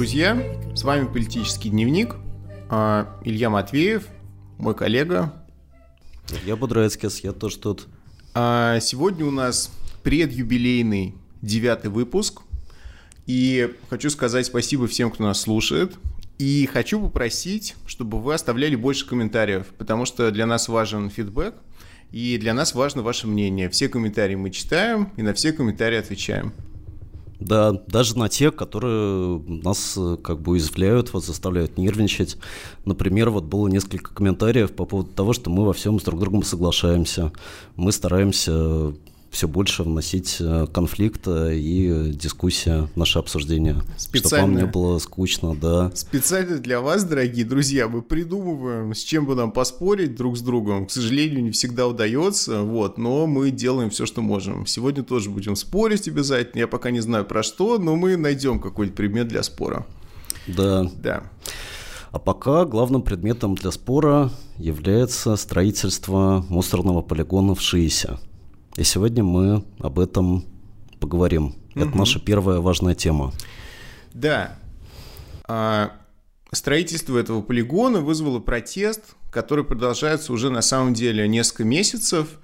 Друзья! С вами «Политический дневник». А, Илья Матвеев, мой коллега. Я Будрецкис, я тоже тут. А, сегодня у нас предюбилейный девятый выпуск. И хочу сказать спасибо всем, кто нас слушает. И хочу попросить, чтобы вы оставляли больше комментариев, потому что для нас важен фидбэк, и для нас важно ваше мнение. Все комментарии мы читаем, и на все комментарии отвечаем. Да, даже на те, которые нас э, как бы уязвляют, вот заставляют нервничать. Например, вот было несколько комментариев по поводу того, что мы во всем с друг другом соглашаемся. Мы стараемся все больше вносить э, конфликта и дискуссия, наше обсуждение. Специально, чтобы вам не было скучно, да. Специально для вас, дорогие друзья, мы придумываем, с чем бы нам поспорить друг с другом. К сожалению, не всегда удается, вот, но мы делаем все, что можем. Сегодня тоже будем спорить обязательно. Я пока не знаю про что, но мы найдем какой-нибудь предмет для спора. Да. Да. А пока главным предметом для спора является строительство мусорного полигона в Шиисе. И сегодня мы об этом поговорим. Угу. Это наша первая важная тема. Да. А, строительство этого полигона вызвало протест, который продолжается уже на самом деле несколько месяцев.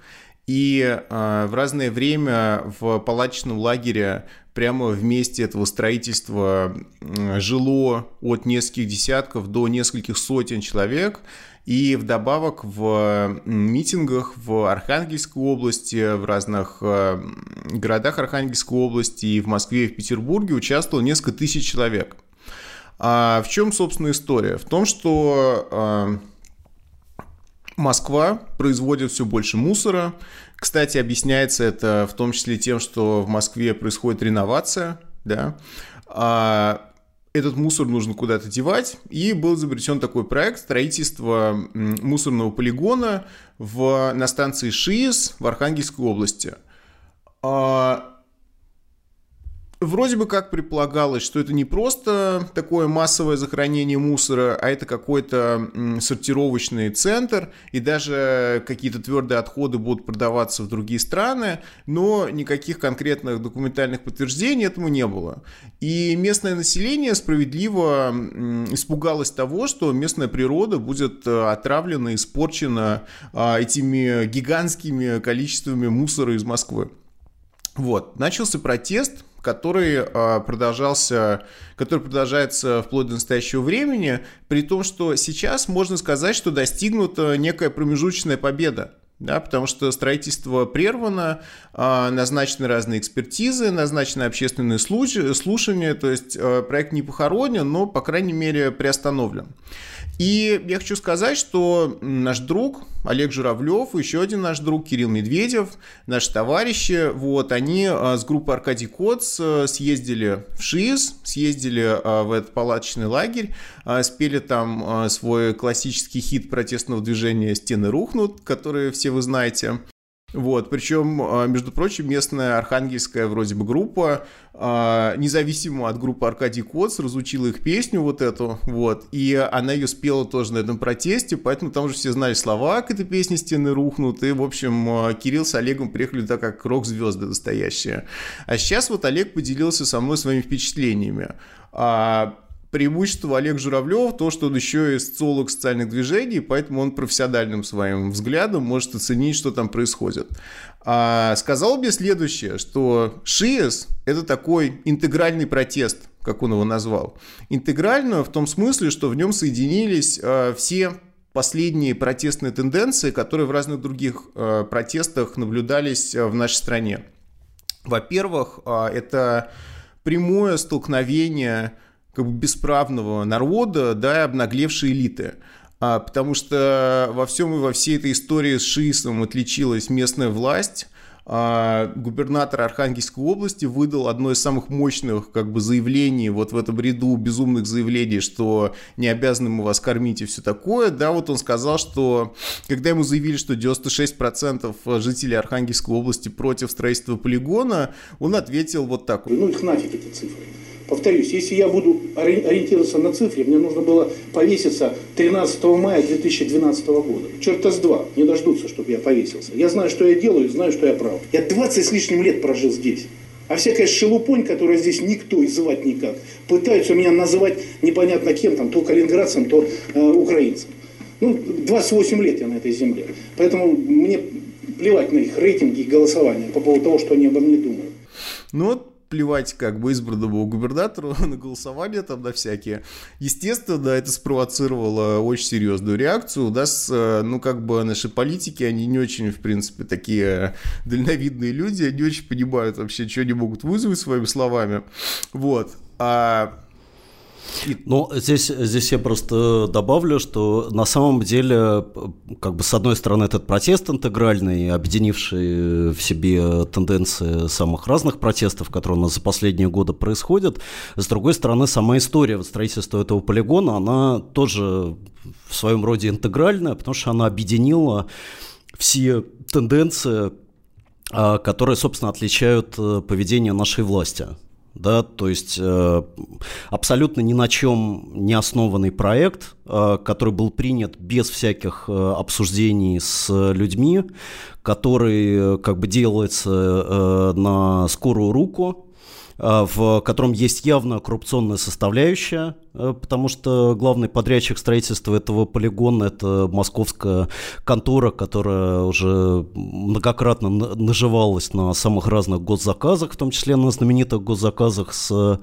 И э, в разное время в палаточном лагере прямо в месте этого строительства э, жило от нескольких десятков до нескольких сотен человек. И вдобавок в митингах в Архангельской области, в разных э, городах Архангельской области и в Москве и в Петербурге участвовало несколько тысяч человек. А в чем, собственно, история? В том, что э, Москва производит все больше мусора. Кстати, объясняется это в том числе тем, что в Москве происходит реновация, да. А этот мусор нужно куда-то девать, и был изобретен такой проект строительства мусорного полигона в, на станции ШИИС в Архангельской области. А, Вроде бы как предполагалось, что это не просто такое массовое захоронение мусора, а это какой-то сортировочный центр, и даже какие-то твердые отходы будут продаваться в другие страны, но никаких конкретных документальных подтверждений этому не было. И местное население справедливо испугалось того, что местная природа будет э, отравлена, испорчена а, этими гигантскими количествами мусора из Москвы. Вот, начался протест, который а, продолжался, который продолжается вплоть до настоящего времени, при том, что сейчас можно сказать, что достигнута некая промежуточная победа да, потому что строительство прервано, а, назначены разные экспертизы, назначены общественные слушания, то есть а, проект не похоронен, но, по крайней мере, приостановлен. И я хочу сказать, что наш друг Олег Журавлев, еще один наш друг Кирилл Медведев, наши товарищи, вот, они а, с группой Аркадий Коц съездили в ШИС, съездили в этот палаточный лагерь, спели там свой классический хит протестного движения «Стены рухнут», который все вы знаете. Вот, причем, а, между прочим, местная архангельская вроде бы группа, а, независимо от группы Аркадий Коц, разучила их песню вот эту, вот, и она ее спела тоже на этом протесте, поэтому там уже все знали слова к этой песне «Стены рухнут», и, в общем, а, Кирилл с Олегом приехали так как рок-звезды настоящие. А сейчас вот Олег поделился со мной своими впечатлениями преимущество Олег Журавлев то, что он еще и социолог социальных движений, поэтому он профессиональным своим взглядом может оценить, что там происходит. А сказал мне следующее, что ШИЭС – это такой интегральный протест, как он его назвал. Интегрально в том смысле, что в нем соединились э, все последние протестные тенденции, которые в разных других э, протестах наблюдались э, в нашей стране. Во-первых, это прямое столкновение как бы бесправного народа, да, и обнаглевшей элиты. А, потому что во всем и во всей этой истории с шиисом отличилась местная власть, а, губернатор Архангельской области выдал одно из самых мощных как бы заявлений вот в этом ряду безумных заявлений, что не обязаны мы вас кормить и все такое. Да, вот он сказал, что когда ему заявили, что 96% жителей Архангельской области против строительства полигона, он ответил вот так. Ну их нафиг эти цифры. Повторюсь, если я буду ориентироваться на цифры, мне нужно было повеситься 13 мая 2012 года. Черта с два, не дождутся, чтобы я повесился. Я знаю, что я делаю, знаю, что я прав. Я 20 с лишним лет прожил здесь. А всякая шелупонь, которая здесь никто и звать никак, пытаются меня называть непонятно кем, там, то калининградцем, то э, украинцем. Ну, 28 лет я на этой земле. Поэтому мне плевать на их рейтинги и голосование по поводу того, что они обо мне думают. Ну вот плевать как бы избранному губернатору на голосование там на всякие. Естественно, это спровоцировало очень серьезную реакцию. У нас, э, ну как бы наши политики, они не очень, в принципе, такие дальновидные люди, они очень понимают вообще, что они могут вызвать своими словами. Вот. А ну, здесь, здесь я просто добавлю, что на самом деле, как бы с одной стороны, этот протест интегральный, объединивший в себе тенденции самых разных протестов, которые у нас за последние годы происходят, с другой стороны, сама история строительства этого полигона, она тоже в своем роде интегральная, потому что она объединила все тенденции, а, которые, собственно, отличают э, поведение нашей власти да, то есть э, абсолютно ни на чем не основанный проект, э, который был принят без всяких э, обсуждений с людьми, который э, как бы делается э, на скорую руку, в котором есть явно коррупционная составляющая, Э, потому что главный подрядчик строительства этого полигона – это московская контора, которая уже многократно наживалась на самых разных госзаказах, в том числе на знаменитых госзаказах с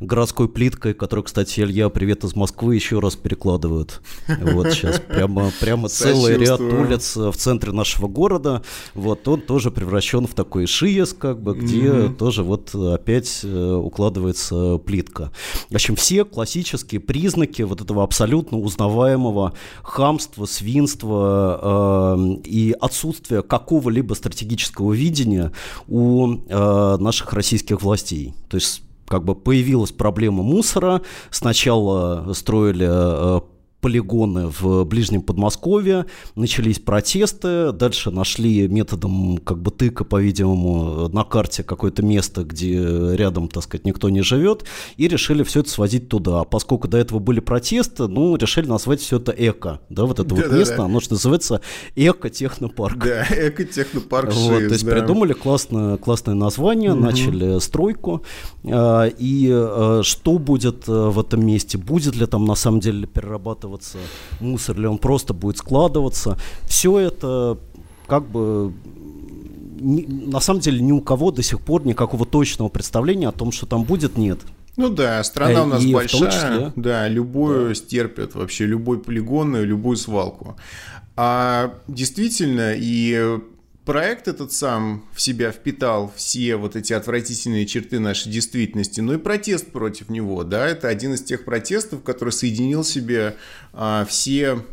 городской плиткой, которую, кстати, Илья, привет из Москвы, еще раз перекладывают. Вот сейчас прямо, прямо целый ряд улиц в центре нашего города. Вот он тоже превращен в такой ШИЕС, как бы, где mm-hmm. тоже вот опять э, укладывается плитка. В общем, все классические признаки вот этого абсолютно узнаваемого хамства, свинства э, и отсутствия какого-либо стратегического видения у э, наших российских властей. То есть как бы появилась проблема мусора. Сначала строили э, полигоны в ближнем Подмосковье, начались протесты, дальше нашли методом как бы тыка, по-видимому, на карте какое-то место, где рядом, так сказать, никто не живет, и решили все это сводить туда. А поскольку до этого были протесты, ну, решили назвать все это эко, да, вот это да, вот да, место, да. оно что называется эко-технопарк. Да, эко-технопарк вот, То есть да. придумали классное, классное название, угу. начали стройку, а, и а, что будет а, в этом месте, будет ли там на самом деле перерабатывать складываться, мусор ли он просто будет складываться. Все это как бы на самом деле ни у кого до сих пор никакого точного представления о том, что там будет, нет. Ну да, страна у нас и большая, числе, да, любую да. стерпит вообще, любой полигон, любую свалку. А действительно, и проект этот сам в себя впитал все вот эти отвратительные черты нашей действительности, но и протест против него, да, это один из тех протестов, который соединил в себе а, все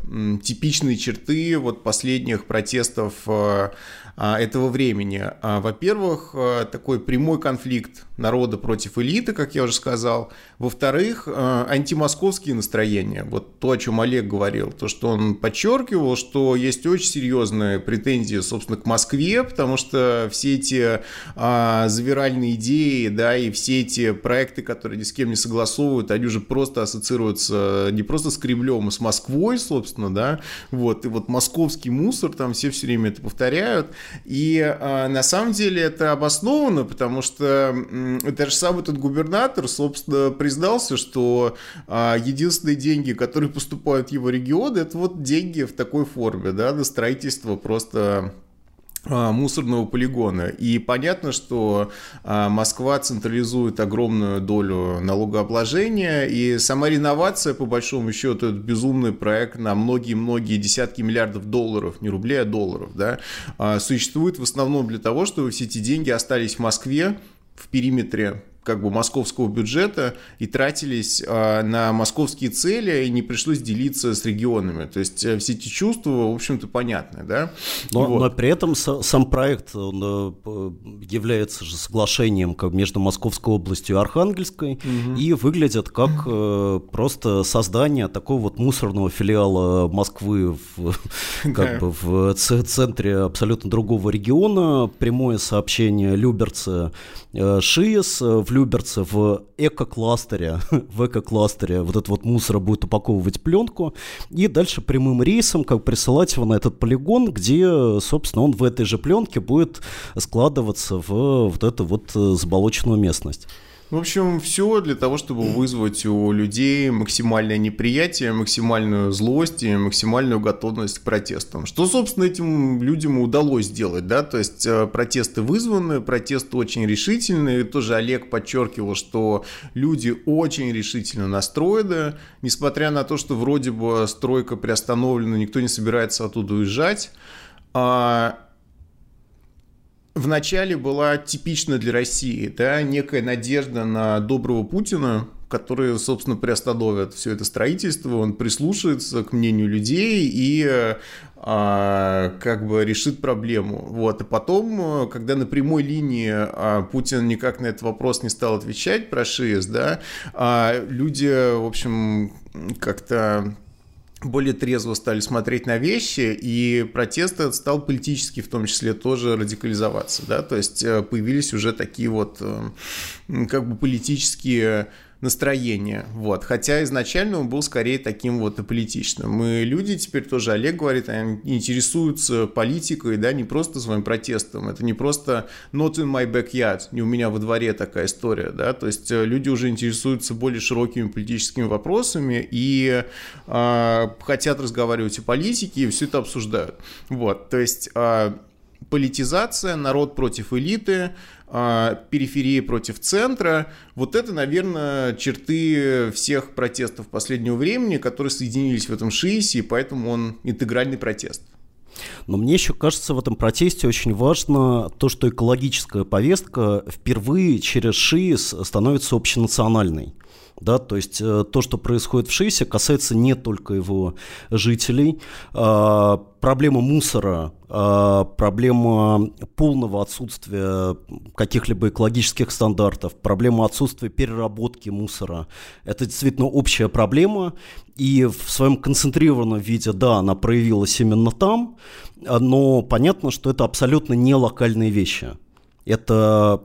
типичные черты вот последних протестов а, этого времени. А, во-первых, а, такой прямой конфликт народа против элиты, как я уже сказал. Во-вторых, антимосковские настроения. Вот то, о чем Олег говорил, то, что он подчеркивал, что есть очень серьезные претензии, собственно, к Москве, потому что все эти а, завиральные идеи, да, и все эти проекты, которые ни с кем не согласовывают, они уже просто ассоциируются не просто с Кремлем, а с Москвой, собственно, да, вот, и вот московский мусор, там все все время это повторяют, и э, на самом деле это обосновано, потому что э, даже самый этот губернатор, собственно, признался, что э, единственные деньги, которые поступают в его регион, это вот деньги в такой форме, да, на строительство просто мусорного полигона. И понятно, что а, Москва централизует огромную долю налогообложения, и сама реновация, по большому счету, это безумный проект на многие-многие десятки миллиардов долларов, не рублей, а долларов, да, а, существует в основном для того, чтобы все эти деньги остались в Москве, в периметре как бы московского бюджета и тратились э, на московские цели, и не пришлось делиться с регионами. То есть э, все эти чувства, в общем-то, понятны, да? Но, вот. но при этом сам проект он, э, является же соглашением как между Московской областью и Архангельской угу. и выглядит как э, просто создание такого вот мусорного филиала Москвы в, как бы в центре абсолютно другого региона. Прямое сообщение Люберцы, э, ШИЭС в в Люберце в эко-кластере, в эко-кластере вот этот вот мусор будет упаковывать пленку и дальше прямым рейсом как присылать его на этот полигон, где, собственно, он в этой же пленке будет складываться в вот эту вот э, заболоченную местность. В общем, все для того, чтобы вызвать у людей максимальное неприятие, максимальную злость и максимальную готовность к протестам. Что, собственно, этим людям удалось сделать, да, то есть э, протесты вызваны, протесты очень решительные, тоже Олег подчеркивал, что люди очень решительно настроены, несмотря на то, что вроде бы стройка приостановлена, никто не собирается оттуда уезжать, а вначале была типична для России, да, некая надежда на доброго Путина, который, собственно, приостановит все это строительство, он прислушается к мнению людей и а, как бы решит проблему. Вот. И потом, когда на прямой линии а, Путин никак на этот вопрос не стал отвечать про ШИС, да, а люди, в общем, как-то более трезво стали смотреть на вещи, и протест стал политически в том числе тоже радикализоваться, да, то есть э, появились уже такие вот э, как бы политические настроение. Вот. Хотя изначально он был скорее таким вот аполитичным. Мы люди теперь тоже, Олег говорит, они интересуются политикой, да, не просто своим протестом. Это не просто not in my backyard, не у меня во дворе такая история, да. То есть э, люди уже интересуются более широкими политическими вопросами и э, хотят разговаривать о политике и все это обсуждают. Вот. То есть э, политизация, народ против элиты, а, периферии против центра. Вот это, наверное, черты всех протестов последнего времени, которые соединились в этом ШИИСе, и поэтому он интегральный протест. Но мне еще кажется в этом протесте очень важно то, что экологическая повестка впервые через ШИИС становится общенациональной. Да, то есть э, то, что происходит в ШИСе, касается не только его жителей. Э, проблема мусора, э, проблема полного отсутствия каких-либо экологических стандартов, проблема отсутствия переработки мусора – это действительно общая проблема. И в своем концентрированном виде, да, она проявилась именно там, но понятно, что это абсолютно не локальные вещи. Это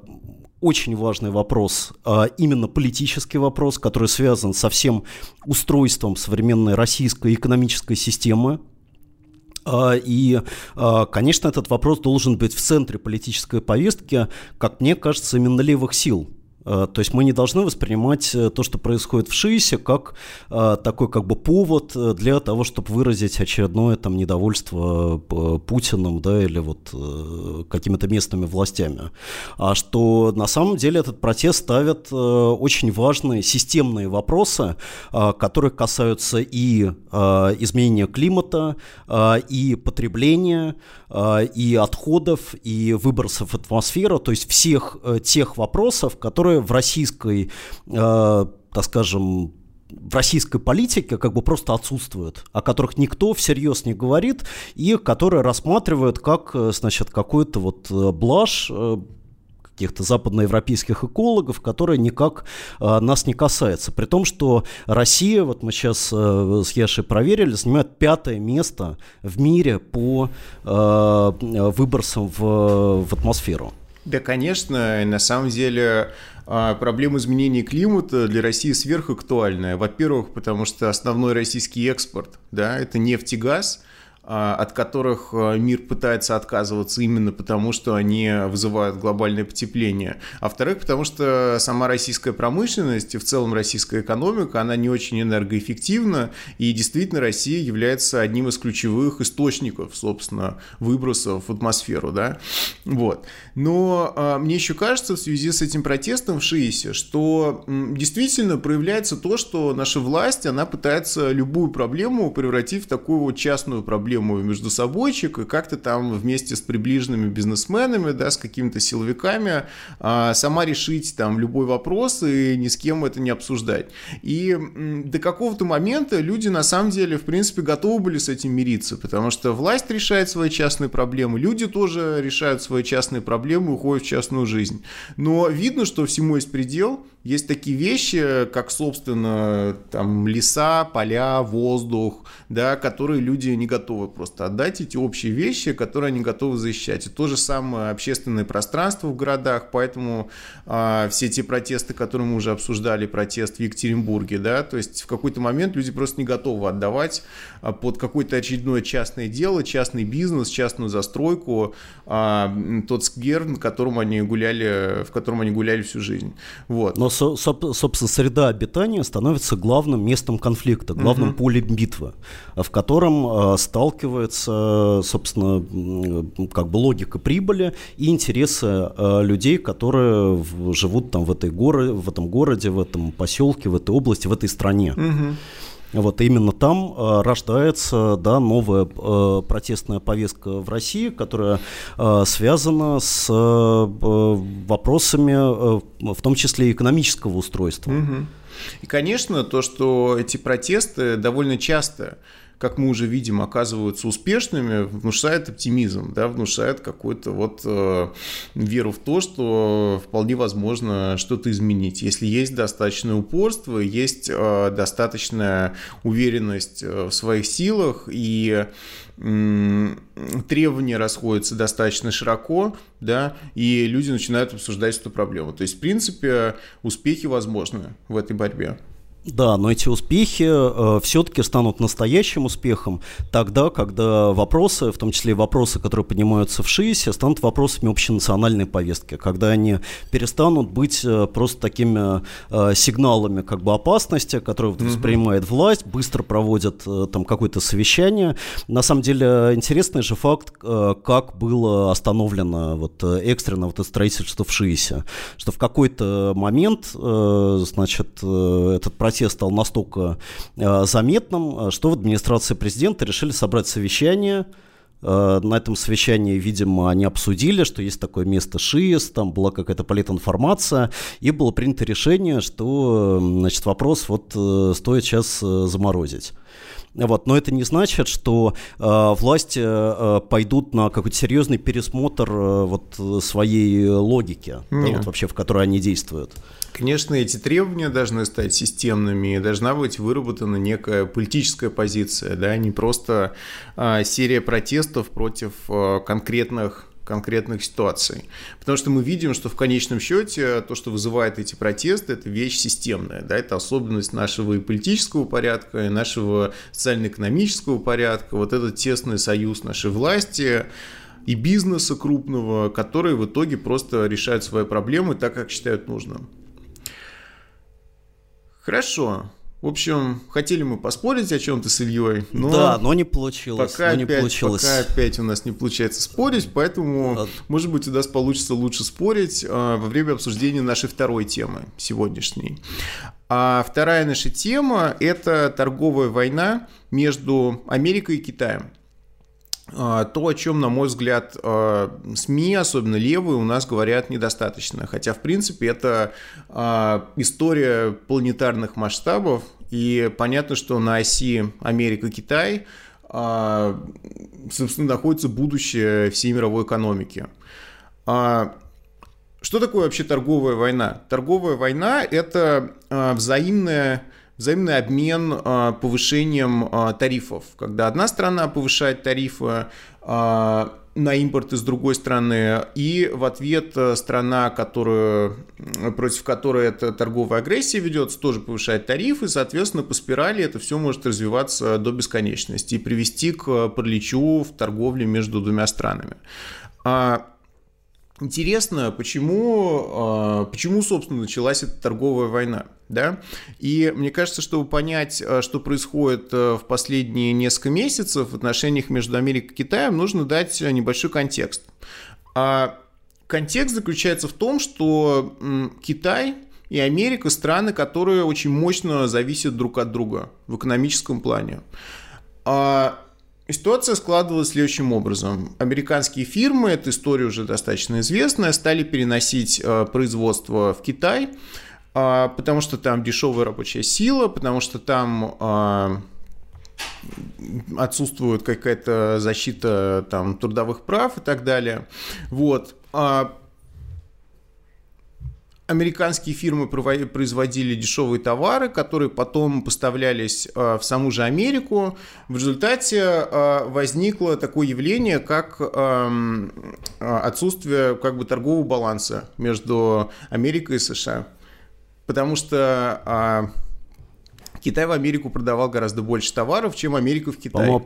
очень важный вопрос, а именно политический вопрос, который связан со всем устройством современной российской экономической системы, а, и, а, конечно, этот вопрос должен быть в центре политической повестки, как мне кажется, именно левых сил. Э, то есть мы не должны воспринимать э, то, что происходит в ШИСе, как э, такой как бы повод для того, чтобы выразить очередное там недовольство Путиным, да, или вот какими-то местными властями. А что на самом деле этот протест ставит очень важные системные вопросы, которые касаются и изменения климата, и потребления, и отходов, и выбросов в атмосферу, то есть всех тех вопросов, которые которые в российской, э, так скажем, в российской политике как бы просто отсутствуют, о которых никто всерьез не говорит, и которые рассматривают как, э, значит, какой-то вот э, блажь, э, каких-то западноевропейских экологов, которые никак э, нас не касается. При том, что Россия, вот мы сейчас э, с Яшей проверили, занимает пятое место в мире по э, выбросам в, в атмосферу. Да, конечно, на самом деле проблема изменения климата для России сверхактуальная. Во-первых, потому что основной российский экспорт, да, это нефть и газ – а, от которых а, мир пытается отказываться именно потому, что они вызывают глобальное потепление. А во-вторых, потому что сама российская промышленность и в целом российская экономика, она не очень энергоэффективна, и действительно Россия является одним из ключевых источников, собственно, выбросов в атмосферу, да, вот. Но а, мне еще кажется в связи с этим протестом в ШИИСе, что действительно проявляется то, что наша власть, она пытается любую проблему превратить в такую вот частную проблему, проблему между собойчик и как-то там вместе с приближенными бизнесменами, да, с какими-то силовиками а, сама решить там любой вопрос и ни с кем это не обсуждать. И до какого-то момента люди на самом деле, в принципе, готовы были с этим мириться, потому что власть решает свои частные проблемы, люди тоже решают свои частные проблемы, уходят в частную жизнь. Но видно, что всему есть предел, есть такие вещи, как, собственно, там, леса, поля, воздух, да, которые люди не готовы просто отдать, эти общие вещи, которые они готовы защищать. И то же самое общественное пространство в городах, поэтому а, все те протесты, которые мы уже обсуждали, протест в Екатеринбурге, да, то есть в какой-то момент люди просто не готовы отдавать а, под какое-то очередное частное дело, частный бизнес, частную застройку, а, тот сквер, на котором они гуляли, в котором они гуляли всю жизнь. Вот. Но, со, собственно, среда обитания становится главным местом конфликта, главным угу. полем битвы, в котором э, сталкивается, собственно, как бы логика прибыли и интересы э, людей, которые в, живут там в, этой горо, в этом городе, в этом поселке, в этой области, в этой стране. Угу. Вот именно там э, рождается да, новая э, протестная повестка в России, которая э, связана с э, вопросами, э, в том числе экономического устройства. Угу. И, конечно, то, что эти протесты довольно часто как мы уже видим, оказываются успешными, внушает оптимизм, да, внушает какую-то вот э, веру в то, что вполне возможно что-то изменить. Если есть достаточное упорство, есть э, достаточная уверенность э, в своих силах и требования расходятся достаточно широко, да, и люди начинают обсуждать эту проблему. То есть, в принципе, успехи возможны в этой борьбе. Да, но эти успехи э, все-таки станут настоящим успехом тогда, когда вопросы, в том числе вопросы, которые поднимаются в ШИСе, станут вопросами общенациональной повестки, когда они перестанут быть э, просто такими э, сигналами как бы опасности, которые mm-hmm. воспринимает власть, быстро проводят э, там какое-то совещание. На самом деле интересный же факт, э, как было остановлено вот э, экстренно вот это строительство в ШИСе, что в какой-то момент, э, значит, э, этот процесс протест стал настолько э, заметным, э, что в администрации президента решили собрать совещание, э, на этом совещании, видимо, они обсудили, что есть такое место ШИС, там была какая-то политинформация, и было принято решение, что значит, вопрос вот стоит сейчас заморозить. Вот, но это не значит, что э, власти э, пойдут на какой-то серьезный пересмотр э, вот своей логики, да, вот вообще в которой они действуют. Конечно, эти требования должны стать системными, должна быть выработана некая политическая позиция, да, не просто э, серия протестов против э, конкретных конкретных ситуаций. Потому что мы видим, что в конечном счете то, что вызывает эти протесты, это вещь системная. Да? Это особенность нашего и политического порядка, и нашего социально-экономического порядка. Вот этот тесный союз нашей власти и бизнеса крупного, который в итоге просто решают свои проблемы так, как считают нужным. Хорошо. В общем, хотели мы поспорить о чем-то с Ильей, но... Да, но не получилось. Пока, но опять, не получилось. пока опять у нас не получается спорить, поэтому, а... может быть, у нас получится лучше спорить э, во время обсуждения нашей второй темы сегодняшней. А вторая наша тема – это торговая война между Америкой и Китаем. А, то, о чем, на мой взгляд, а, СМИ, особенно левые, у нас говорят недостаточно. Хотя, в принципе, это история планетарных масштабов, и понятно, что на оси Америка-Китай, собственно, находится будущее всей мировой экономики. Что такое вообще торговая война? Торговая война – это взаимная взаимный обмен а, повышением а, тарифов. Когда одна страна повышает тарифы а, на импорт из другой страны, и в ответ страна, которую, против которой эта торговая агрессия ведется, тоже повышает тарифы, соответственно, по спирали это все может развиваться до бесконечности и привести к параличу в торговле между двумя странами. Интересно, почему, почему, собственно, началась эта торговая война? Да? И мне кажется, чтобы понять, э, что происходит э, в последние несколько месяцев в отношениях между Америкой и Китаем, нужно дать небольшой контекст. А контекст заключается в том, что Китай и Америка страны, которые очень мощно зависят друг от друга в экономическом плане. А Ситуация складывалась следующим образом. Американские фирмы, эта история уже достаточно известная, стали переносить э, производство в Китай, а, потому что там дешевая рабочая сила, потому что там а, отсутствует какая-то защита там, трудовых прав и так далее. Вот. Американские фирмы производили дешевые товары, которые потом поставлялись в саму же Америку. В результате возникло такое явление, как эм, отсутствие как бы торгового баланса между Америкой и США. Потому что Китай в Америку продавал гораздо больше товаров, чем Америка в Китай. По-моему,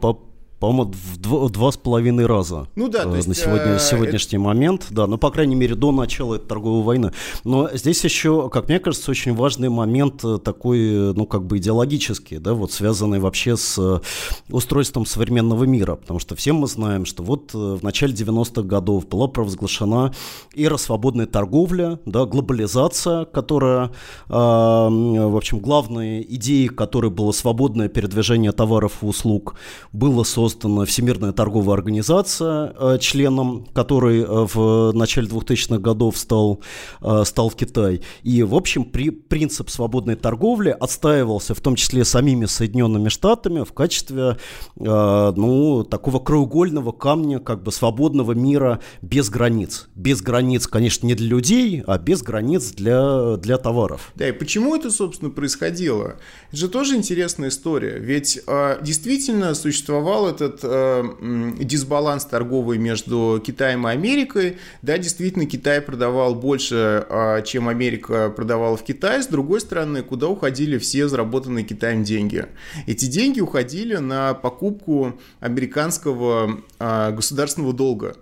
по-моему, в два, два с половиной раза ну, да, э, есть, на сегодня, э, сегодняшний это... момент, да, ну, по крайней мере, до начала этой торговой войны. Но здесь еще, как мне кажется, очень важный момент э, такой, э, ну, как бы идеологический, да, вот связанный вообще с устройством современного мира, потому что все мы знаем, что вот в начале 90-х годов была провозглашена эра свободной торговли, да, глобализация, которая, э, в общем, главной идеей которой было свободное передвижение товаров и услуг, было создано создана Всемирная торговая организация, э, членом которой э, в начале 2000-х годов стал, э, стал в Китай. И, в общем, при, принцип свободной торговли отстаивался в том числе самими Соединенными Штатами в качестве ну, такого краеугольного камня как бы свободного мира без границ. Без границ, конечно, не для людей, а без границ для, для товаров. Да, и почему это, собственно, происходило? Это же тоже интересная история. Ведь действительно существовало этот э, дисбаланс торговый между Китаем и Америкой. Да, действительно, Китай продавал больше, э, чем Америка продавала в Китай. С другой стороны, куда уходили все заработанные Китаем деньги? Эти деньги уходили на покупку американского э, государственного долга.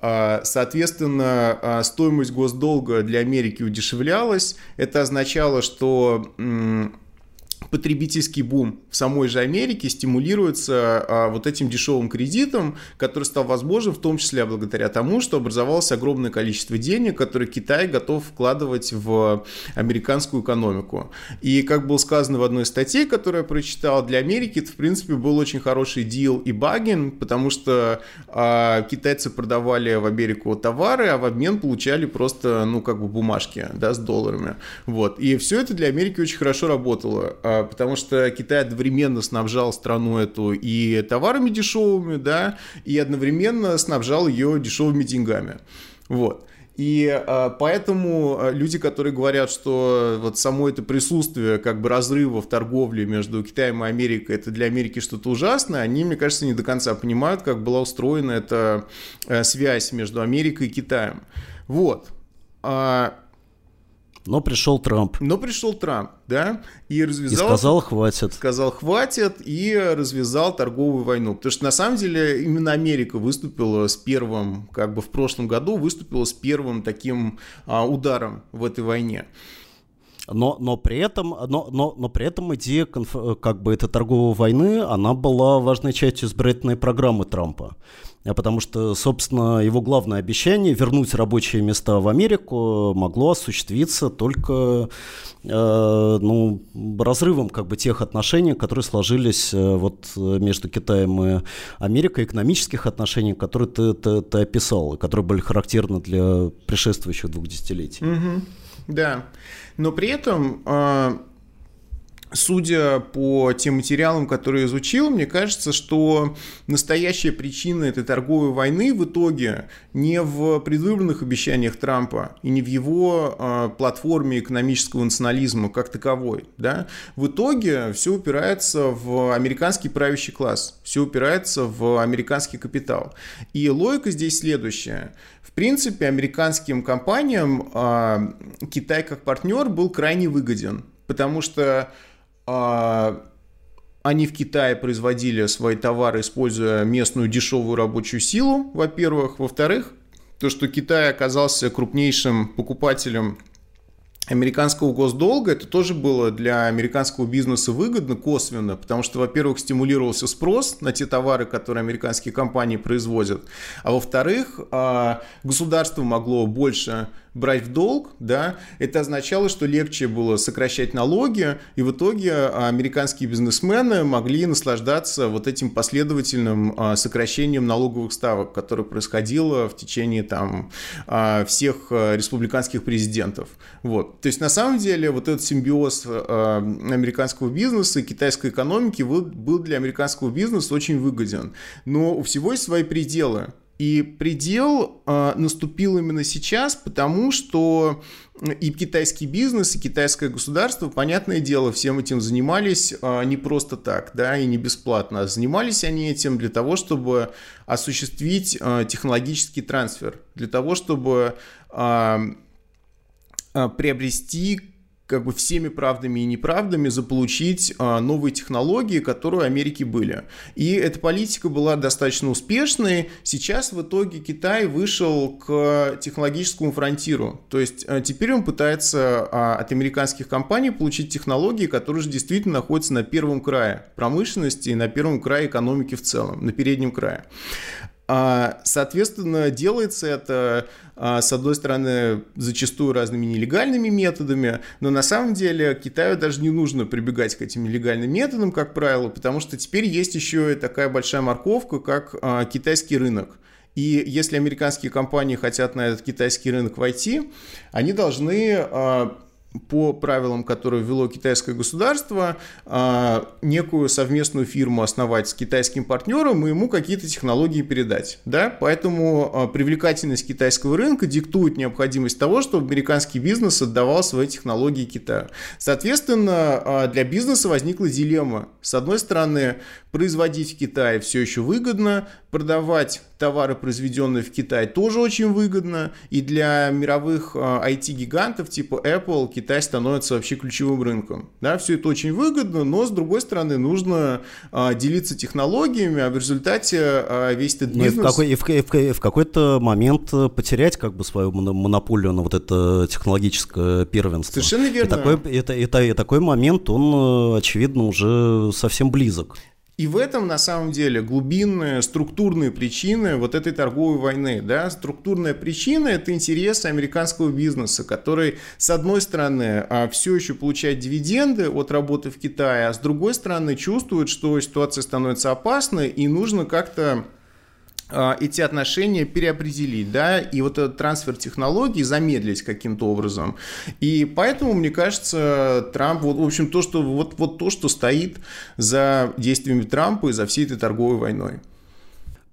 А, соответственно, стоимость госдолга для Америки удешевлялась. Это означало, что потребительский бум в самой же Америке стимулируется а, вот этим дешевым кредитом, который стал возможен в том числе благодаря тому, что образовалось огромное количество денег, которые Китай готов вкладывать в американскую экономику. И как было сказано в одной статье, которую я прочитал, для Америки это в принципе был очень хороший дил и багин, потому что а, китайцы продавали в Америку товары, а в обмен получали просто, ну, как бы бумажки, да, с долларами. Вот. И все это для Америки очень хорошо работало а, потому что Китай одновременно снабжал страну эту и товарами дешевыми, да, и одновременно снабжал ее дешевыми деньгами. Вот. И э, поэтому а, люди, которые говорят, что вот само это присутствие как бы разрыва в торговле между Китаем и Америкой, это для Америки что-то ужасное, они, мне кажется, не до конца понимают, как была устроена эта э, связь между Америкой и Китаем. Вот. Но пришел Трамп. Но пришел Трамп, да, и развязал... И сказал, хватит. Сказал, хватит, и развязал торговую войну. Потому что, на самом деле, именно Америка выступила с первым, как бы в прошлом году, выступила с первым таким а, ударом в этой войне. Но, но, при этом, но, но, но при этом идея конф, как бы этой торговой войны, она была важной частью избирательной программы Трампа. А потому что, собственно, его главное обещание вернуть рабочие места в Америку могло осуществиться только э, ну, разрывом как бы тех отношений, которые сложились э, вот между Китаем и Америкой, экономических отношений, которые ты, ты, ты описал, которые были характерны для предшествующих двух десятилетий. Угу. Да, но при этом э, Судя по тем материалам, которые изучил, мне кажется, что настоящая причина этой торговой войны в итоге не в предвыборных обещаниях Трампа и не в его э, платформе экономического национализма как таковой. Да? В итоге все упирается в американский правящий класс, все упирается в американский капитал. И логика здесь следующая. В принципе, американским компаниям э, Китай как партнер был крайне выгоден, потому что они в Китае производили свои товары, используя местную дешевую рабочую силу, во-первых. Во-вторых, то, что Китай оказался крупнейшим покупателем американского госдолга, это тоже было для американского бизнеса выгодно косвенно, потому что, во-первых, стимулировался спрос на те товары, которые американские компании производят, а во-вторых, а, государство могло больше брать в долг, да, это означало, что легче было сокращать налоги, и в итоге а, американские бизнесмены могли наслаждаться вот этим последовательным а, сокращением налоговых ставок, которое происходило в течение там а, всех республиканских президентов. Вот. То есть на самом деле вот этот симбиоз американского бизнеса и китайской экономики был для американского бизнеса очень выгоден. Но у всего есть свои пределы. И предел э, наступил именно сейчас, потому что и китайский бизнес, и китайское государство, понятное дело, всем этим занимались э, не просто так, да, и не бесплатно, а занимались они этим для того, чтобы осуществить э, технологический трансфер, для того, чтобы э, приобрести как бы всеми правдами и неправдами заполучить а, новые технологии, которые у Америки были. И эта политика была достаточно успешной. Сейчас в итоге Китай вышел к технологическому фронтиру. То есть а, теперь он пытается а, от американских компаний получить технологии, которые же действительно находятся на первом крае промышленности и на первом крае экономики в целом, на переднем крае. А, соответственно, делается это, а, с одной стороны, зачастую разными нелегальными методами, но на самом деле Китаю даже не нужно прибегать к этим нелегальным методам, как правило, потому что теперь есть еще и такая большая морковка, как а, китайский рынок. И если американские компании хотят на этот китайский рынок войти, они должны по правилам, которые ввело китайское государство, а, некую совместную фирму основать с китайским партнером и ему какие-то технологии передать. Да? Поэтому а, привлекательность китайского рынка диктует необходимость того, чтобы американский бизнес отдавал свои технологии Китаю. Соответственно, а, для бизнеса возникла дилемма. С одной стороны, производить в Китае все еще выгодно, продавать товары, произведенные в Китае, тоже очень выгодно, и для мировых IT-гигантов типа Apple Китай становится вообще ключевым рынком. Да, все это очень выгодно, но с другой стороны нужно а, делиться технологиями, а в результате а, весь этот бизнес... Ну, и в, какой, и в, и в, в какой-то момент потерять как бы свою монополию на вот это технологическое первенство. Совершенно верно. И такой, это, это, и такой момент, он, очевидно, уже совсем близок. И в этом, на самом деле, глубинные структурные причины вот этой торговой войны. Да? Структурная причина – это интересы американского бизнеса, который, с одной стороны, а, все еще получает дивиденды от работы в Китае, а с другой стороны, чувствует, что ситуация становится опасной и нужно как-то эти отношения переопределить, да, и вот этот трансфер технологий замедлить каким-то образом. И поэтому, мне кажется, Трамп, вот, в общем, то, что, вот, вот то, что стоит за действиями Трампа и за всей этой торговой войной.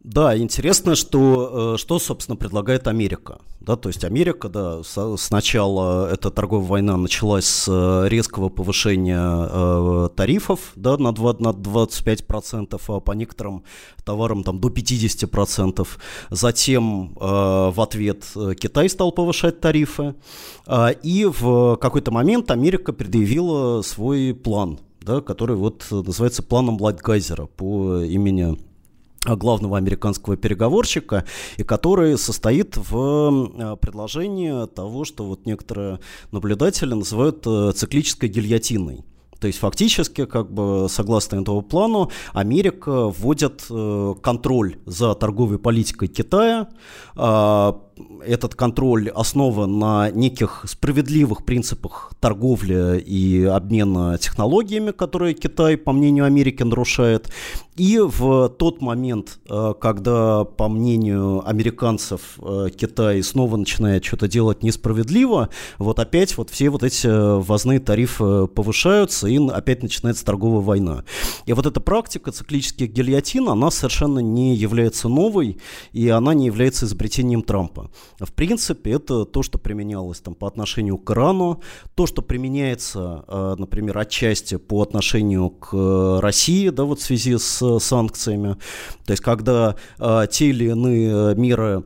Да, интересно, что, э, что, собственно, предлагает Америка. Да, то есть Америка, да, сначала эта торговая война началась с э, резкого повышения э, тарифов да, на, 2, на 25%, а по некоторым товарам там, до 50%. Затем э, в ответ Китай стал повышать тарифы. Э, и в какой-то момент Америка предъявила свой план, да, который вот называется планом Лайтхайзера по имени главного американского переговорщика, и который состоит в э, предложении того, что вот некоторые наблюдатели называют э, циклической гильотиной. То есть фактически, как бы согласно этому плану, Америка вводит э, контроль за торговой политикой Китая, а, этот контроль основан на неких справедливых принципах торговли и обмена технологиями, которые Китай, по мнению Америки, нарушает. И в тот момент, э, когда, по мнению американцев, э, Китай снова начинает что-то делать несправедливо, вот опять вот все вот эти ввозные тарифы повышаются, и опять начинается торговая война. И вот эта практика циклических гильотин, она совершенно не является новой, и она не является изобретением Трампа. В принципе, это то, что применялось там, по отношению к Ирану, то, что применяется, э, например, отчасти по отношению к России, да, вот в связи с санкциями. То есть, когда э, те или иные меры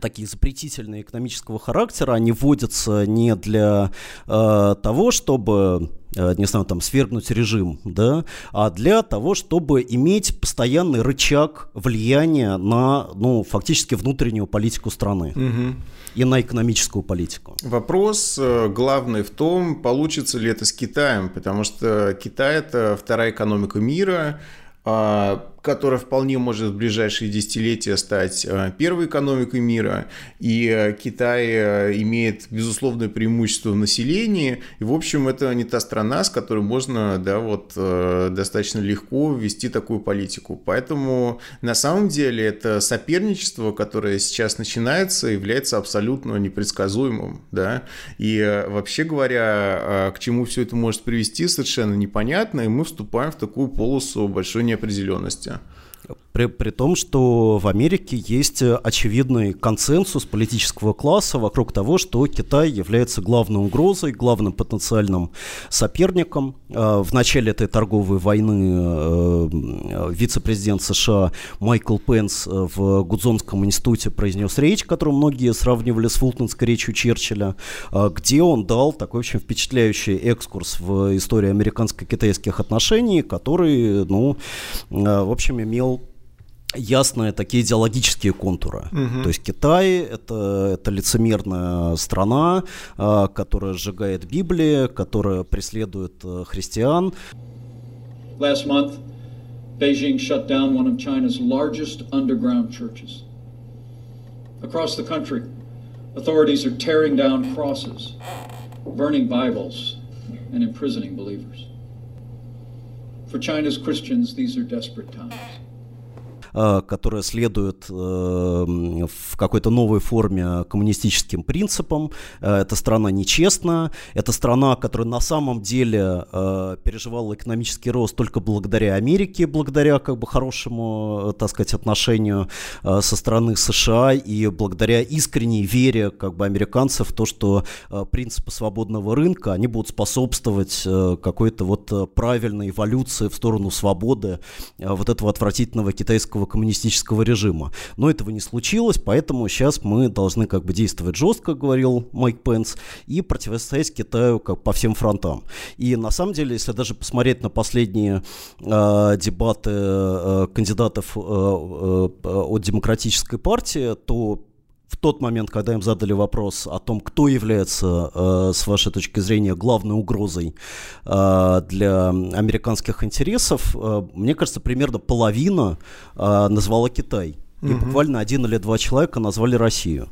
такие запретительные экономического характера, они вводятся не для э, того, чтобы э, не знаю, там, свергнуть режим, да, а для того, чтобы иметь постоянный рычаг влияния на, ну, фактически внутреннюю политику страны угу. и на экономическую политику. Вопрос э, главный в том, получится ли это с Китаем, потому что Китай – это вторая экономика мира, а, которая вполне может в ближайшие десятилетия стать э, первой экономикой мира, и э, Китай э, имеет безусловное преимущество в населении, и, в общем, это не та страна, с которой можно, да, вот, достаточно легко вести такую политику. Поэтому, на самом деле, это соперничество, которое сейчас начинается, является абсолютно непредсказуемым, да, и, вообще говоря, к чему все это может привести, совершенно непонятно, и мы вступаем в такую полосу большой неопределенности. При, при том, что в Америке есть очевидный консенсус политического класса вокруг того, что Китай является главной угрозой, главным потенциальным соперником. Э, в начале этой торговой войны э, вице-президент США Майкл Пенс в Гудзонском институте произнес речь, которую многие сравнивали с фултонской речью Черчилля, где он дал такой очень впечатляющий экскурс в историю американско-китайских отношений, который, ну, в общем, имел ясные такие идеологические контуры. Угу. То есть Китай это, это лицемерная страна, э, которая сжигает Библию, которая преследует э, христиан. Last month, Beijing shut down one of China's largest underground churches. Across the country, authorities are tearing down crosses, burning Bibles, and imprisoning believers. For China's Christians, these are desperate times. Э, которая следует э, в какой-то новой форме коммунистическим принципам. Э, эта страна нечестна, это страна, которая на самом деле переживала экономический рост только благодаря Америке, благодаря как бы хорошему, так сказать, отношению со стороны США и благодаря искренней вере как бы американцев в то, что принципы свободного рынка, они будут способствовать какой-то вот правильной эволюции в сторону свободы вот этого отвратительного китайского российского коммунистического режима. Но этого не случилось, поэтому сейчас мы должны как бы действовать жестко, говорил Майк Пенс, и противостоять Китаю как по всем фронтам. И на самом деле, если даже посмотреть на последние э, дебаты э, кандидатов э, э, от Демократической партии, то в тот момент, когда им задали вопрос о том, кто является, э, с вашей точки зрения, главной угрозой э, для американских интересов, э, мне кажется, примерно половина э, назвала Китай. И угу. буквально один или два человека назвали Россию.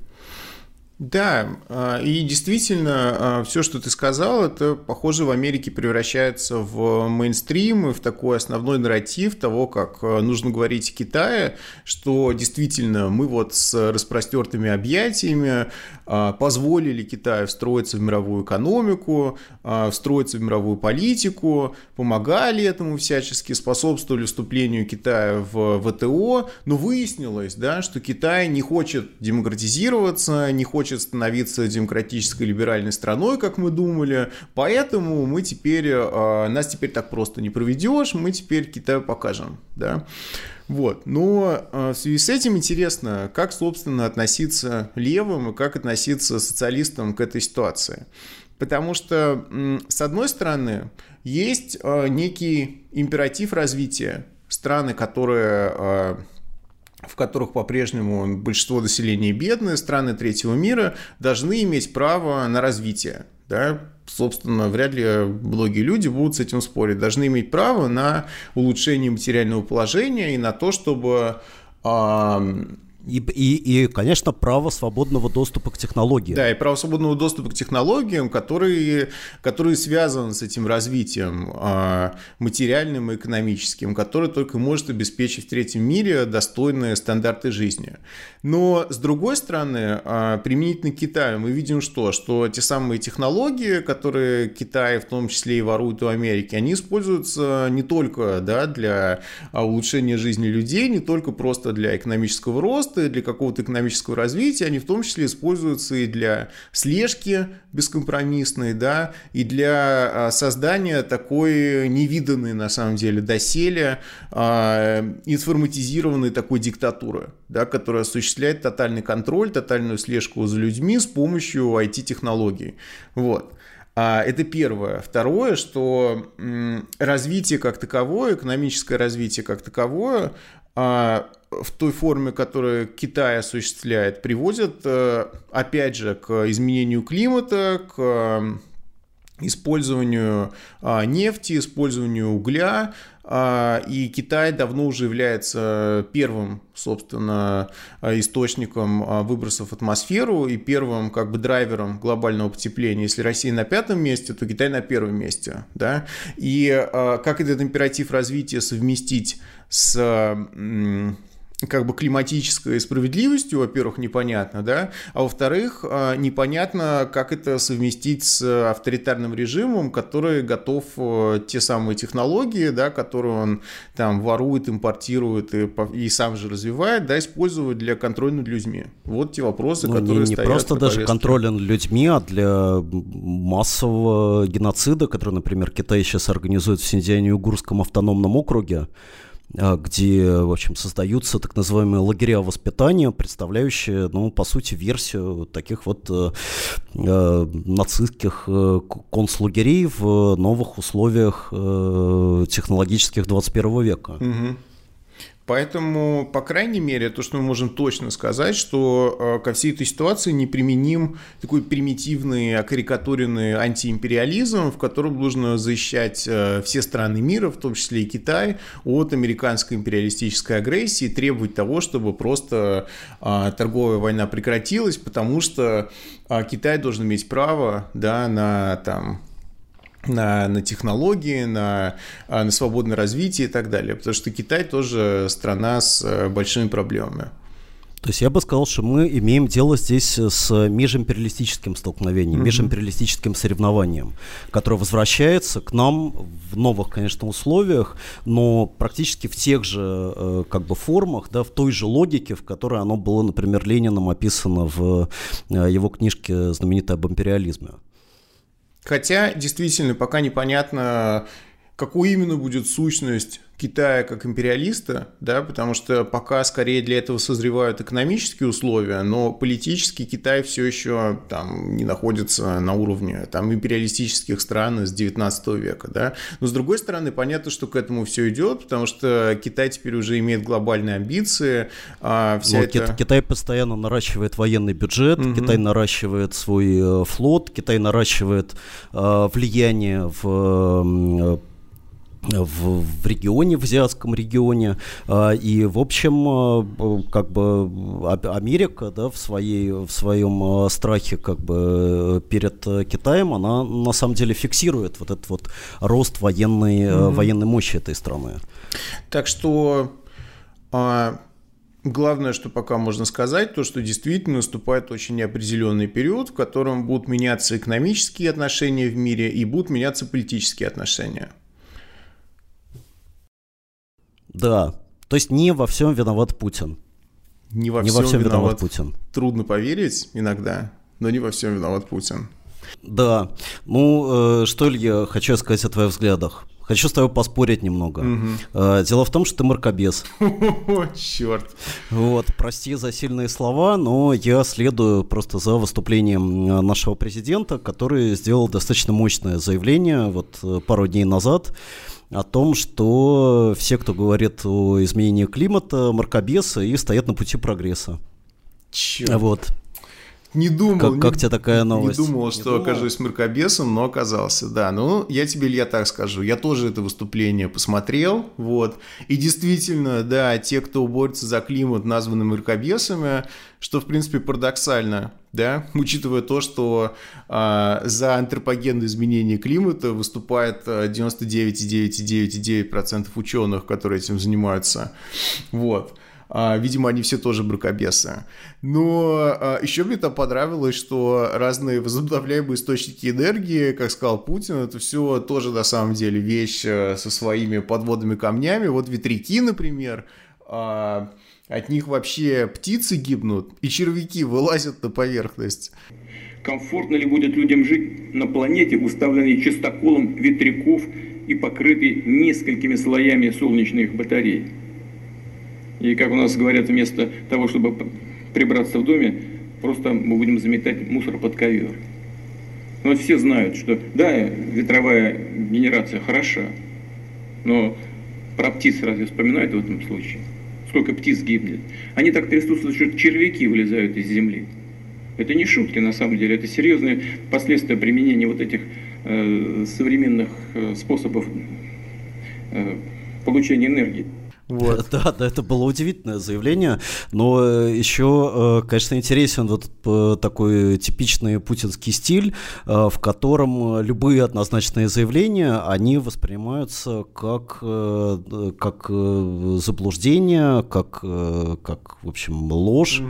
Да, а, и действительно, а, все, что ты сказал, это, похоже, в Америке превращается в мейнстрим и в такой основной нарратив того, как а, нужно говорить о Китае, что действительно мы вот с распростертыми объятиями позволили Китаю встроиться в мировую экономику, встроиться в мировую политику, помогали этому всячески, способствовали вступлению Китая в ВТО, но выяснилось, да, что Китай не хочет демократизироваться, не хочет становиться демократической либеральной страной, как мы думали, поэтому мы теперь, э, нас теперь так просто не проведешь, мы теперь Китаю покажем, да. Вот. Но э, в связи с этим интересно, как, собственно, относиться левым и как относиться социалистам к этой ситуации. Потому что, с одной стороны, есть э, некий императив развития. Страны, которые в которых по-прежнему большинство населения бедные, страны третьего мира должны иметь право на развитие. Да? Собственно, вряд ли многие люди будут с этим спорить. Должны иметь право на улучшение материального положения и на то, чтобы и, и, и, конечно, право свободного доступа к технологиям. Да, и право свободного доступа к технологиям, которые, которые связаны с этим развитием а, материальным и экономическим, который только может обеспечить в третьем мире достойные стандарты жизни. Но, с другой стороны, а, применительно к Китаю мы видим что? Что те самые технологии, которые Китай в том числе и ворует у Америки, они используются не только да, для улучшения жизни людей, не только просто для экономического роста, роста, для какого-то экономического развития, они в том числе используются и для слежки бескомпромиссной, да, и для а, создания такой невиданной, на самом деле, доселе а, информатизированной такой диктатуры, да, которая осуществляет тотальный контроль, тотальную слежку за людьми с помощью IT-технологий. Вот. А, это первое. Второе, что развитие как таковое, экономическое развитие как таковое, в той форме, которую Китай осуществляет, приводят, э, опять же, к изменению климата, к э, использованию а, нефти, использованию угля, а, и Китай давно уже является первым, собственно, источником выбросов в атмосферу и первым как бы драйвером глобального потепления. Если Россия на пятом месте, то Китай на первом месте. Да? И а, как этот императив развития совместить с как бы климатической справедливостью, во-первых, непонятно, да, а во-вторых, а, непонятно, как это совместить с авторитарным режимом, который готов э, те самые технологии, да, которые он там ворует, импортирует и, и сам же развивает, да, использовать для контроля над людьми. Вот те вопросы, ну, которые не, не стоят просто даже контроля над людьми, а для массового геноцида, который, например, Китай сейчас организует в Синьцзяне-Угурском автономном округе, где, в общем, создаются так называемые лагеря воспитания, представляющие, ну, по сути, версию таких вот э, э нацистских э, концлагерей в новых условиях э, технологических 21 века. Угу. Поэтому, по крайней мере, то, что мы можем точно сказать, что э, ко всей этой ситуации неприменим такой примитивный, окарикатуренный антиимпериализм, в котором нужно защищать э, все страны мира, в том числе и Китай, от американской империалистической агрессии, требовать того, чтобы просто э, торговая война прекратилась, потому что Китай должен иметь право да, на там, на, на технологии, на, а, на свободное развитие и так далее. Потому что Китай тоже страна с э, большими проблемами. То есть я бы сказал, что мы имеем дело здесь с межимпериалистическим столкновением, mm-hmm. межимпериалистическим соревнованием, которое возвращается к нам в новых, конечно, условиях, но практически в тех же э, как бы формах, да, в той же логике, в которой оно было, например, Лениным описано в э, его книжке знаменитой об империализме. Хотя, действительно, пока непонятно, какую именно будет сущность Китая как империалиста, да, потому что пока скорее для этого созревают экономические условия, но политически Китай все еще там не находится на уровне там империалистических стран с 19 века, да. Но с другой стороны, понятно, что к этому все идет, потому что Китай теперь уже имеет глобальные амбиции. А вся ну, это... Китай постоянно наращивает военный бюджет, угу. Китай наращивает свой э, флот, Китай наращивает э, влияние в э, в, в регионе, в азиатском регионе. А, и, в общем, а, как бы Америка да, в, своей, в своем а, страхе как бы перед Китаем, она на самом деле фиксирует вот этот вот рост военной, mm-hmm. военной мощи этой страны. Так что Главное, что пока можно сказать, то, что действительно наступает очень неопределенный период, в котором будут меняться экономические отношения в мире и будут меняться политические отношения. Да. То есть не во всем виноват Путин. Не во, не всем, во всем виноват, виноват Путин. Трудно поверить иногда, но не во всем виноват Путин. Да. Ну, э, что, Илья, хочу сказать о твоих взглядах. Хочу с тобой поспорить немного. Угу. Э, дело в том, что ты мракобес. О, черт. Вот, прости за сильные слова, но я следую просто за выступлением э, нашего президента, который сделал достаточно мощное заявление вот э, пару дней назад о том, что все, кто говорит о изменении климата, мракобесы и стоят на пути прогресса. Черт. Вот. Не думал. Как, как тебе такая новость? Не думал, что не думал. окажусь мракобесом, но оказался, да. Ну, я тебе, Илья, так скажу. Я тоже это выступление посмотрел, вот. И действительно, да, те, кто борется за климат, названы мракобесами, что, в принципе, парадоксально, да, учитывая то, что э, за антропогенное изменение климата выступает 99,9,9,9% ученых, которые этим занимаются, вот. А, видимо, они все тоже бракобесы. Но а, еще мне там понравилось, что разные возобновляемые источники энергии, как сказал Путин, это все тоже на самом деле вещь э, со своими подводными камнями. Вот ветряки, например, а, от них вообще птицы гибнут, и червяки вылазят на поверхность. Комфортно ли будет людям жить на планете, уставленной чистоколом ветряков и покрытой несколькими слоями солнечных батарей? И как у нас говорят, вместо того, чтобы прибраться в доме, просто мы будем заметать мусор под ковер. Но все знают, что да, ветровая генерация хороша, но про птиц разве вспоминают в этом случае? Сколько птиц гибнет? Они так трясутся, что червяки вылезают из земли. Это не шутки на самом деле, это серьезные последствия применения вот этих э, современных э, способов э, получения энергии. Вот. Да, да, это было удивительное заявление, но э, еще, э, конечно, интересен вот э, такой типичный путинский стиль, в котором любые однозначные заявления, они воспринимаются как, как заблуждение, как, как, в общем, ложь.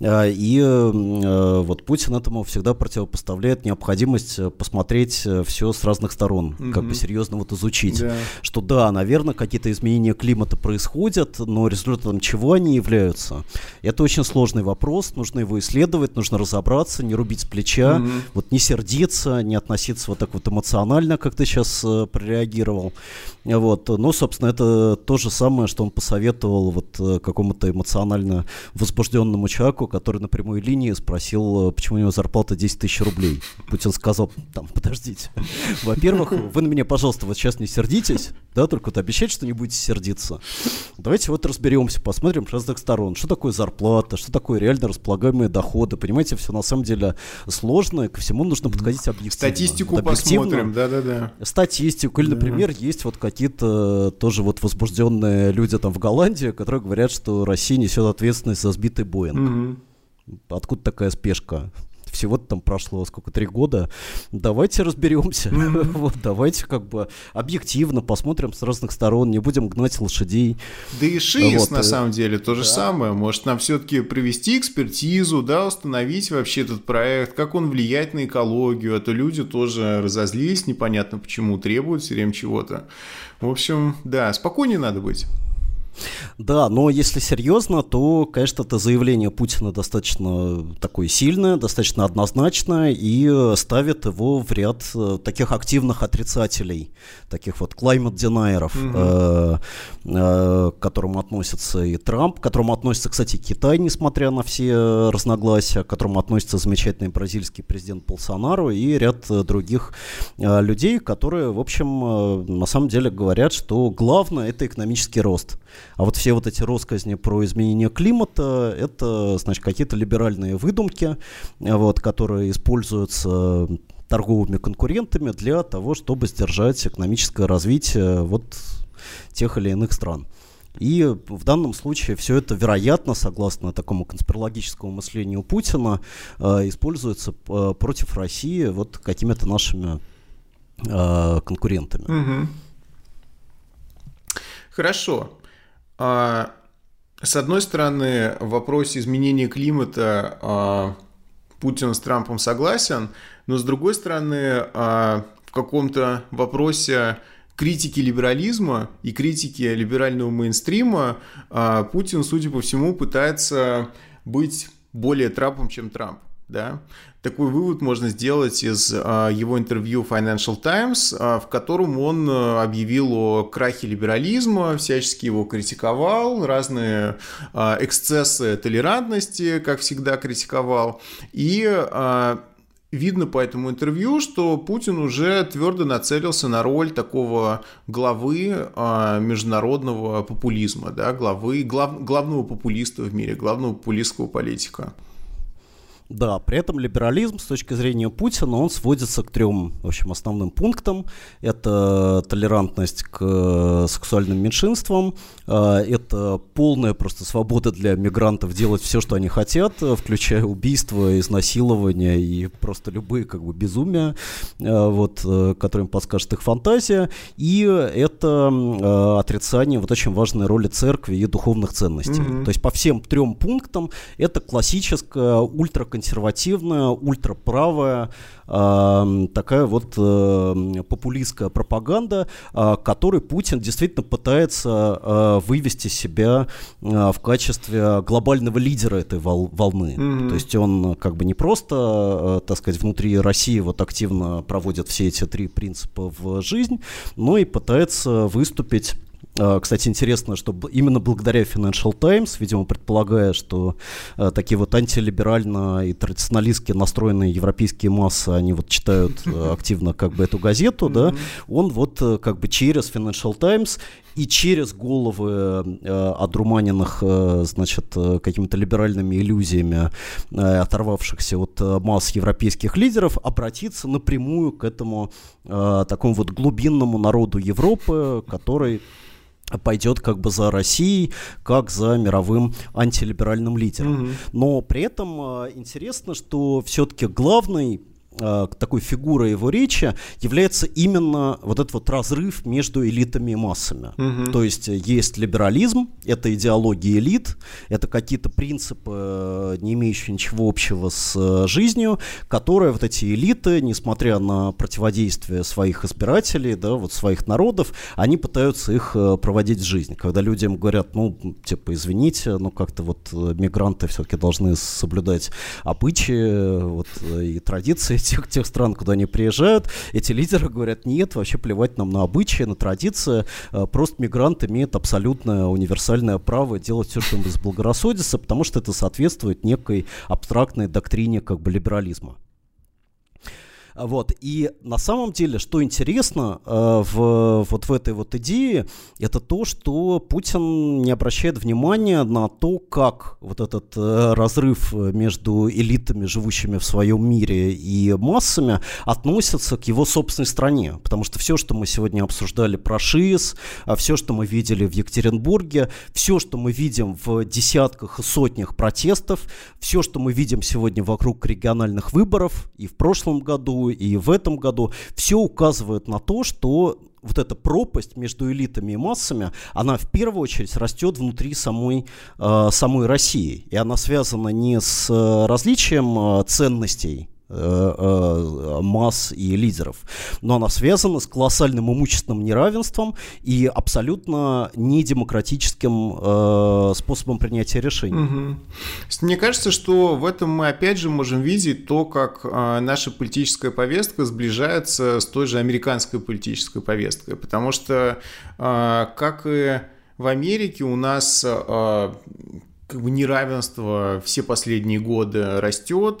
Mm-hmm. И вот Путин этому всегда противопоставляет необходимость посмотреть все с разных сторон, mm-hmm. как бы серьезно вот изучить, yeah. что да, наверное, какие-то изменения климата происходят, происходят, но результатом чего они являются, это очень сложный вопрос, нужно его исследовать, нужно разобраться, не рубить с плеча, mm-hmm. вот не сердиться, не относиться вот так вот эмоционально, как ты сейчас э, прореагировал. Вот. Ну, собственно, это то же самое, что он посоветовал вот э, какому-то эмоционально возбужденному человеку, который на прямой линии спросил, э, почему у него зарплата 10 тысяч рублей. Путин сказал, там, подождите, во-первых, вы на меня, пожалуйста, вот сейчас не сердитесь, да, только вот обещать, что не будете сердиться. Давайте вот разберемся, посмотрим с разных сторон, что такое зарплата, что такое реально располагаемые доходы. Понимаете, все на самом деле сложно, и ко всему нужно подходить объективно. Статистику вот посмотрим, да-да-да. Статистику, или, например, есть вот какие-то тоже вот возбужденные люди там в Голландии, которые говорят, что Россия несет ответственность за сбитый Боинг. Угу. Откуда такая спешка? Всего-то там прошло сколько, три года. Давайте разберемся. Mm-hmm. вот, давайте как бы объективно посмотрим с разных сторон, не будем гнать лошадей. Да и ШИС вот. на самом деле то да. же самое. Может нам все-таки провести экспертизу, да, установить вообще этот проект, как он влияет на экологию, а то люди тоже разозлились, непонятно почему, требуют все время чего-то. В общем, да, спокойнее надо быть. Да, но если серьезно, то, конечно, это заявление Путина достаточно такое сильное, достаточно однозначное и ставит его в ряд э, таких активных отрицателей, таких вот climate deniers, э, э, к которым относится и Трамп, к которому относится, кстати, Китай, несмотря на все разногласия, к которому относится замечательный бразильский президент Болсонару и ряд других э, людей, которые, в общем, э, на самом деле говорят, что главное это экономический рост. А вот все вот эти россказни про изменение климата, это, значит, какие-то либеральные выдумки, вот, которые используются торговыми конкурентами для того, чтобы сдержать экономическое развитие вот тех или иных стран. И в данном случае все это, вероятно, согласно такому конспирологическому мышлению Путина, э, используется э, против России вот какими-то нашими э, конкурентами. Угу. Хорошо. А, с одной стороны, в вопросе изменения климата Путин с Трампом согласен, но с другой стороны, а, в каком-то вопросе критики либерализма и критики либерального мейнстрима а, Путин, судя по всему, пытается быть более Трампом, чем Трамп. Да? Такой вывод можно сделать из а, его интервью Financial Times, а, в котором он а, объявил о крахе либерализма, всячески его критиковал, разные эксцессы толерантности, как всегда, критиковал. И видно по этому интервью, что Путин уже твердо нацелился на роль такого главы международного популизма, да, главы, глав, главного популиста в мире, главного популистского политика. Да, при этом либерализм с точки зрения Путина, он сводится к трем, в общем, основным пунктам. Это толерантность к э, сексуальным меньшинствам, э, это полная просто свобода для мигрантов делать все, что они хотят, включая убийства, изнасилования и просто любые как бы безумия, э, вот, которым подскажет их фантазия. И это отрицание вот очень важной роли церкви и духовных ценностей. Mm-hmm. То есть по всем трем пунктам это классическая ультра консервативная, ультраправая, э, такая вот э, популистская пропаганда, э, которой Путин действительно пытается э, вывести себя э, в качестве глобального лидера этой вол волны. Mm-hmm. То есть он как бы не просто, э, так сказать, внутри России вот активно проводит все эти три принципа в жизнь, но и пытается выступить кстати, интересно, что именно благодаря Financial Times, видимо, предполагая, что э, такие вот антилиберально и традиционалистски настроенные европейские массы, они вот читают э, активно как бы эту газету, да, он вот э, как бы через Financial Times и через головы э, одурманенных, э, значит, какими-то либеральными иллюзиями, э, оторвавшихся от масс европейских лидеров, обратиться напрямую к этому э, такому вот глубинному народу Европы, который пойдет как бы за Россией, как за мировым антилиберальным лидером. Mm-hmm. Но при этом э, интересно, что все-таки главный такой фигурой его речи является именно вот этот вот разрыв между элитами и массами. Угу. То есть э, есть либерализм, это идеология элит, это какие-то принципы, э, не имеющие ничего общего с жизнью, которые вот эти элиты, несмотря на противодействие своих избирателей, да, вот своих народов, они пытаются их проводить в жизнь. Когда людям говорят, ну, типа, извините, ну, как-то вот мигранты все-таки должны соблюдать обычаи вот, и традиции тех, тех стран, куда они приезжают, эти лидеры говорят, нет, вообще плевать нам на обычаи, на традиции, э, просто мигрант имеет абсолютное универсальное право делать все, что ему заблагорассудится, потому что это соответствует некой абстрактной доктрине как бы либерализма. Вот. И на самом деле, что интересно э, в, вот в этой вот идее, это то, что Путин не обращает внимания на то, как вот этот э, разрыв между элитами, живущими в своем мире, и массами относится к его собственной стране. Потому что все, что мы сегодня обсуждали про ШИС, а все, что мы видели в Екатеринбурге, все, что мы видим в десятках и сотнях протестов, все, что мы видим сегодня вокруг региональных выборов и в прошлом году, и в этом году, все указывает на то, что вот эта пропасть между элитами и массами, она в первую очередь растет внутри самой, э, самой России. И она связана не с э, различием э, ценностей масс и лидеров. Но она связана с колоссальным имущественным неравенством и абсолютно недемократическим э, способом принятия решений. Угу. Мне кажется, что в этом мы опять же можем видеть то, как э, наша политическая повестка сближается с той же американской политической повесткой. Потому что, э, как и в Америке, у нас э, как бы неравенство все последние годы растет,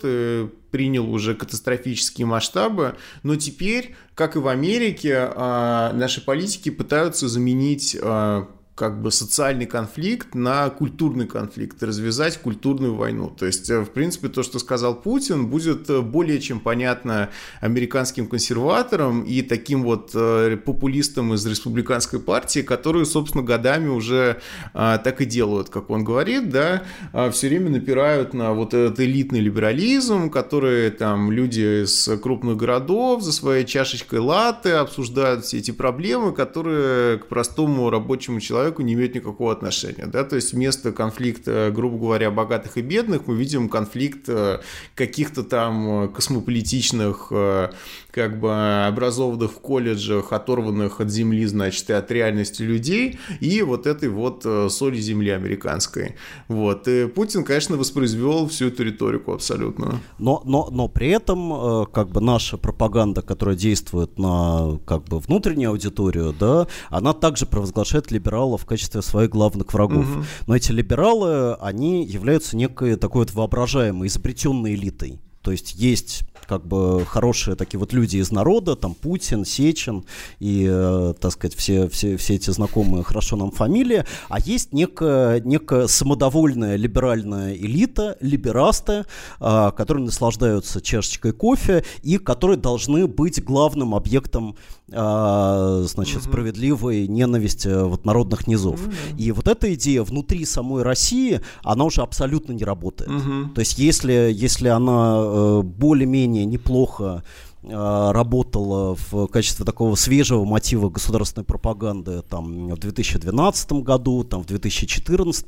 принял уже катастрофические масштабы, но теперь, как и в Америке, а, наши политики пытаются заменить а, как бы социальный конфликт на культурный конфликт, развязать культурную войну. То есть, э, в принципе, то, что сказал Путин, будет э, более чем понятно американским консерваторам и таким вот э, популистам из республиканской партии, которые, собственно, годами уже так и делают, как он говорит, да, а, все время напирают на вот этот элитный либерализм, который там люди из крупных городов за своей чашечкой латы обсуждают все эти проблемы, которые к простому рабочему человеку человеку не имеют никакого отношения. Да? То есть вместо конфликта, грубо говоря, богатых и бедных мы видим конфликт э, каких-то там космополитичных э, как бы образованных в колледжах, оторванных от земли, значит, и от реальности людей, и вот этой вот э, соли земли американской. Вот. И Путин, конечно, воспроизвел всю эту риторику абсолютно. Но, но, но при этом, как бы наша пропаганда, которая действует на как бы внутреннюю аудиторию, да, она также провозглашает либералов либералов в качестве своих главных врагов. Угу. Но эти либералы, они являются некой такой вот воображаемой, изобретенной элитой. То есть есть как бы хорошие такие вот люди из народа, там Путин, Сечин и, э, так сказать, все, все, все эти знакомые хорошо нам фамилии, а есть некая, некая самодовольная либеральная элита, либерасты, э, которые наслаждаются чашечкой кофе и которые должны быть главным объектом э, значит, угу. справедливой ненависти вот народных низов. Угу. И вот эта идея внутри самой России, она уже абсолютно не работает. Угу. То есть если, если она э, более-менее неплохо работала в качестве такого свежего мотива государственной пропаганды там, в 2012 году, там, в 2014,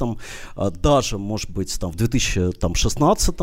а, даже, может быть, там, в 2016,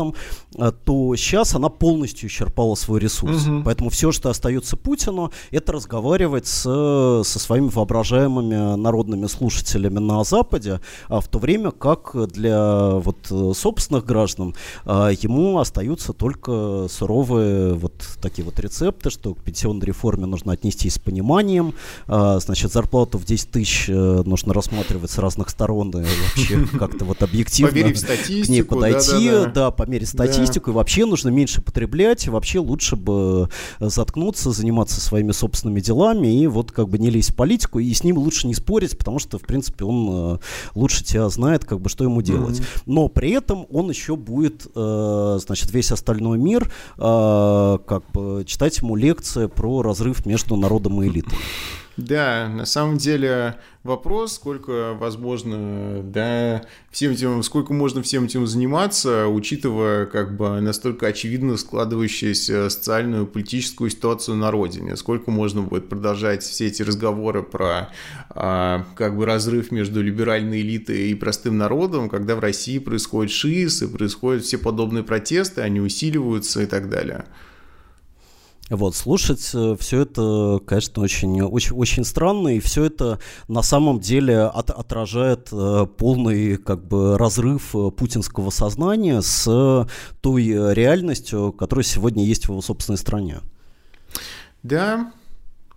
а, то сейчас она полностью исчерпала свой ресурс. Угу. Поэтому все, что остается Путину, это разговаривать с, со своими воображаемыми народными слушателями на Западе, а в то время как для вот, собственных граждан ему остаются только суровые вот такие вот рецепты, что к пенсионной реформе нужно отнестись с пониманием, а, значит, зарплату в 10 тысяч э, нужно рассматривать с разных сторон и вообще как-то вот объективно к ней подойти, да, да, да. да померить статистику, да. и вообще нужно меньше потреблять, и вообще лучше бы заткнуться, заниматься своими собственными делами и вот как бы не лезть в политику, и с ним лучше не спорить, потому что, в принципе, он э, лучше тебя знает, как бы, что ему делать. Mm-hmm. Но при этом он еще будет, э, значит, весь остальной мир как бы прочитать ему лекции про разрыв между народом и элитой. Да, на самом деле вопрос, сколько возможно, да, всем этим, сколько можно всем этим заниматься, учитывая как бы настолько очевидно складывающуюся социальную политическую ситуацию на родине, сколько можно будет продолжать все эти разговоры про а, как бы разрыв между либеральной элитой и простым народом, когда в России происходит ШИС и происходят все подобные протесты, они усиливаются и так далее. Вот, слушать э, все это, конечно, очень, очень, очень странно, и все это на самом деле от, отражает э, полный как бы разрыв э, путинского сознания с той реальностью, которая сегодня есть в его собственной стране. Да,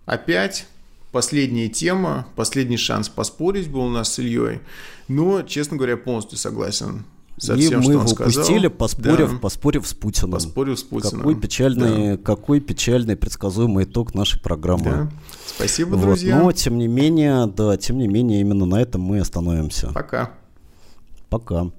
опять последняя тема, последний шанс поспорить был у нас с Ильей, но, честно говоря, полностью согласен со и всем, мы его упустили, поспорив, да. поспорив с Путиным. Поспорив с Путиным. Какой печальный, да. какой печальный предсказуемый итог нашей программы. Да. Спасибо, вот. друзья. Но, тем не менее, да, тем не менее, именно на этом мы остановимся. Пока. Пока.